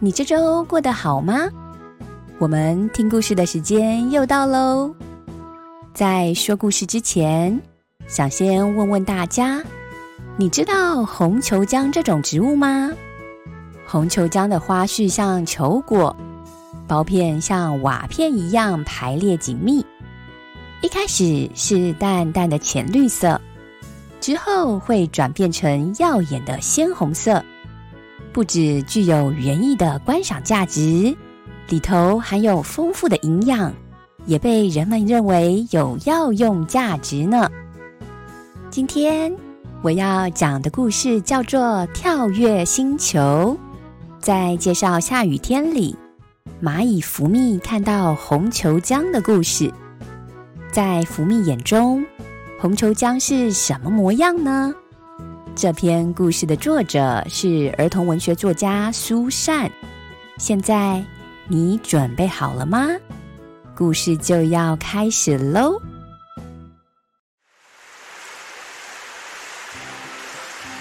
你这周过得好吗？我们听故事的时间又到喽。在说故事之前，想先问问大家，你知道红球姜这种植物吗？红球姜的花序像球果，苞片像瓦片一样排列紧密。一开始是淡淡的浅绿色，之后会转变成耀眼的鲜红色。不止具有园艺的观赏价值，里头含有丰富的营养，也被人们认为有药用价值呢。今天我要讲的故事叫做《跳跃星球》。在介绍下雨天里，蚂蚁福蜜看到红球浆的故事。在福蜜眼中，红球浆是什么模样呢？这篇故事的作者是儿童文学作家苏珊。现在你准备好了吗？故事就要开始喽！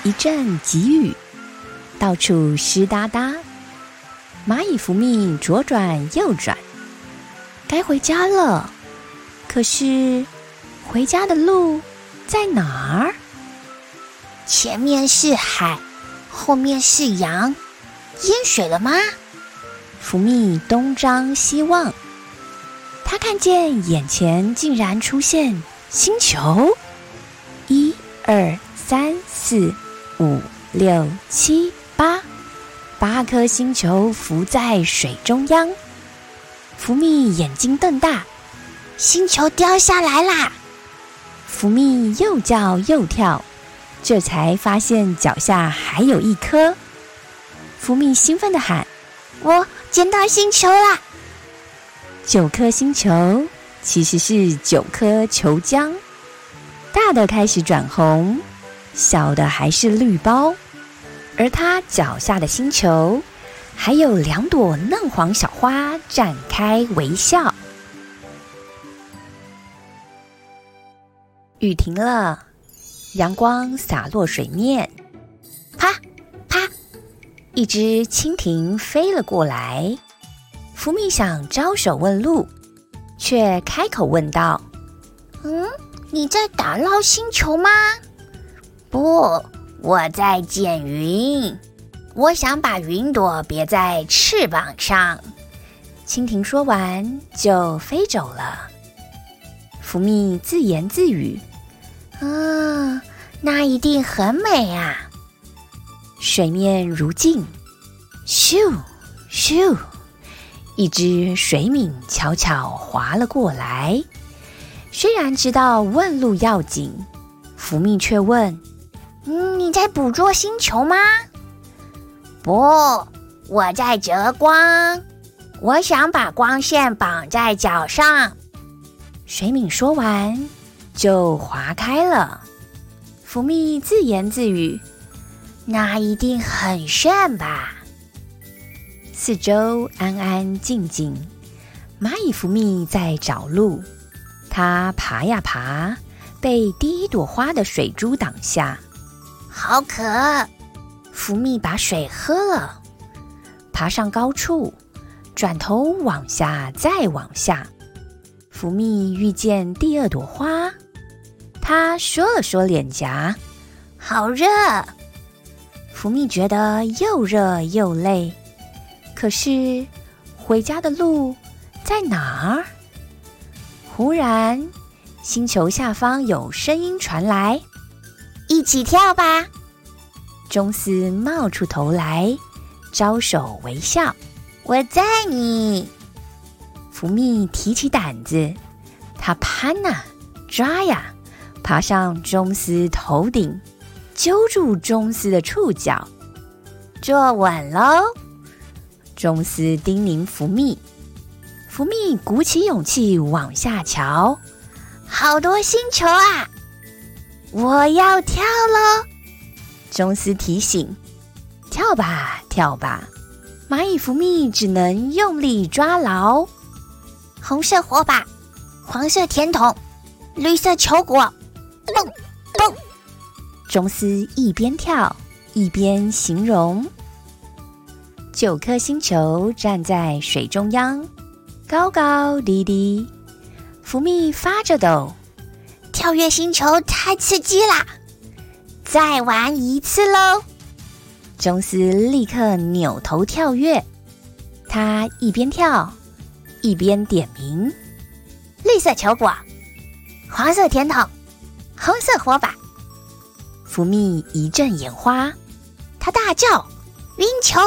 一阵急雨，到处湿哒哒，蚂蚁福蜜左转右转，该回家了。可是，回家的路在哪儿？前面是海，后面是洋，淹水了吗？福蜜东张西望，他看见眼前竟然出现星球，一二三四五六七八，八颗星球浮在水中央。福蜜眼睛瞪大，星球掉下来啦！福蜜又叫又跳。这才发现脚下还有一颗，福蜜兴奋的喊：“我捡到星球啦！”九颗星球其实是九颗球浆，大的开始转红，小的还是绿包，而他脚下的星球还有两朵嫩黄小花展开微笑。雨停了。阳光洒落水面，啪啪，一只蜻蜓飞了过来。福蜜想招手问路，却开口问道：“嗯，你在打捞星球吗？”“不，我在捡云。我想把云朵别在翅膀上。”蜻蜓说完就飞走了。福蜜自言自语。啊，那一定很美啊！水面如镜，咻咻，一只水敏悄悄划了过来。虽然知道问路要紧，福蜜却问：“，你在捕捉星球吗？”“不，我在折光。我想把光线绑在脚上。”水敏说完。就划开了。福蜜自言自语：“那一定很炫吧？”四周安安静静，蚂蚁福蜜在找路。它爬呀爬，被第一朵花的水珠挡下。好渴！福蜜把水喝了，爬上高处，转头往下，再往下。福蜜遇见第二朵花。他说了说脸颊，好热。福蜜觉得又热又累，可是回家的路在哪儿？忽然，星球下方有声音传来：“一起跳吧！”钟斯冒出头来，招手微笑：“我在你。”福蜜提起胆子，他攀呐，抓呀。爬上钟斯头顶，揪住钟斯的触角，坐稳喽！宙斯叮咛福蜜，福蜜鼓起勇气往下瞧，好多星球啊！我要跳喽！宙斯提醒：“跳吧，跳吧！”蚂蚁福蜜只能用力抓牢。红色火把，黄色甜筒，绿色球果，蹦蹦！钟斯一边跳一边形容：九颗星球站在水中央，高高低低，福蜜发着抖。跳跃星球太刺激啦！再玩一次喽！钟斯立刻扭头跳跃，他一边跳一边点名：绿色球果，黄色甜筒，红色火把。福蜜一阵眼花，他大叫：“晕球！”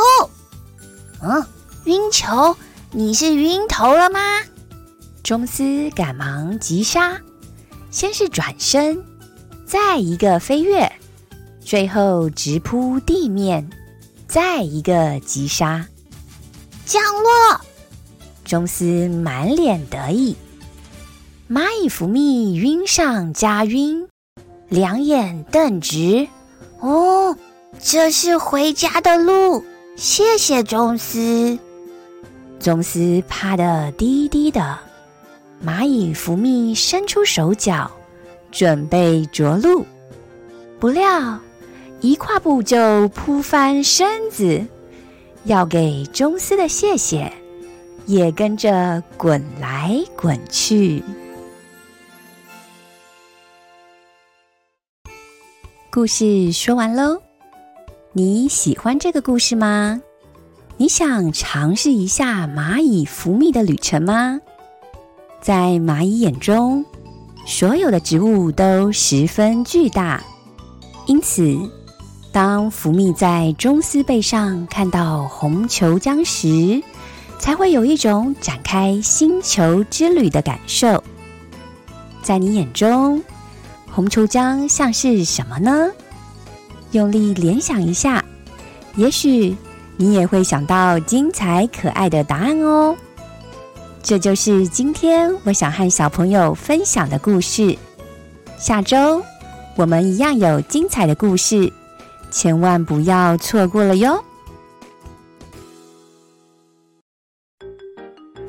嗯，晕球，你是晕头了吗？宙斯赶忙急刹。先是转身，再一个飞跃，最后直扑地面，再一个急刹，降落。宙斯满脸得意，蚂蚁福蜜晕上加晕，两眼瞪直。哦，这是回家的路，谢谢宙斯。宙斯趴得低低的。蚂蚁福蜜伸出手脚，准备着陆，不料一跨步就扑翻身子，要给宙斯的谢谢也跟着滚来滚去。故事说完喽，你喜欢这个故事吗？你想尝试一下蚂蚁福蜜的旅程吗？在蚂蚁眼中，所有的植物都十分巨大，因此，当福蜜在中丝背上看到红球浆时，才会有一种展开星球之旅的感受。在你眼中，红球浆像是什么呢？用力联想一下，也许你也会想到精彩可爱的答案哦。这就是今天我想和小朋友分享的故事。下周我们一样有精彩的故事，千万不要错过了哟！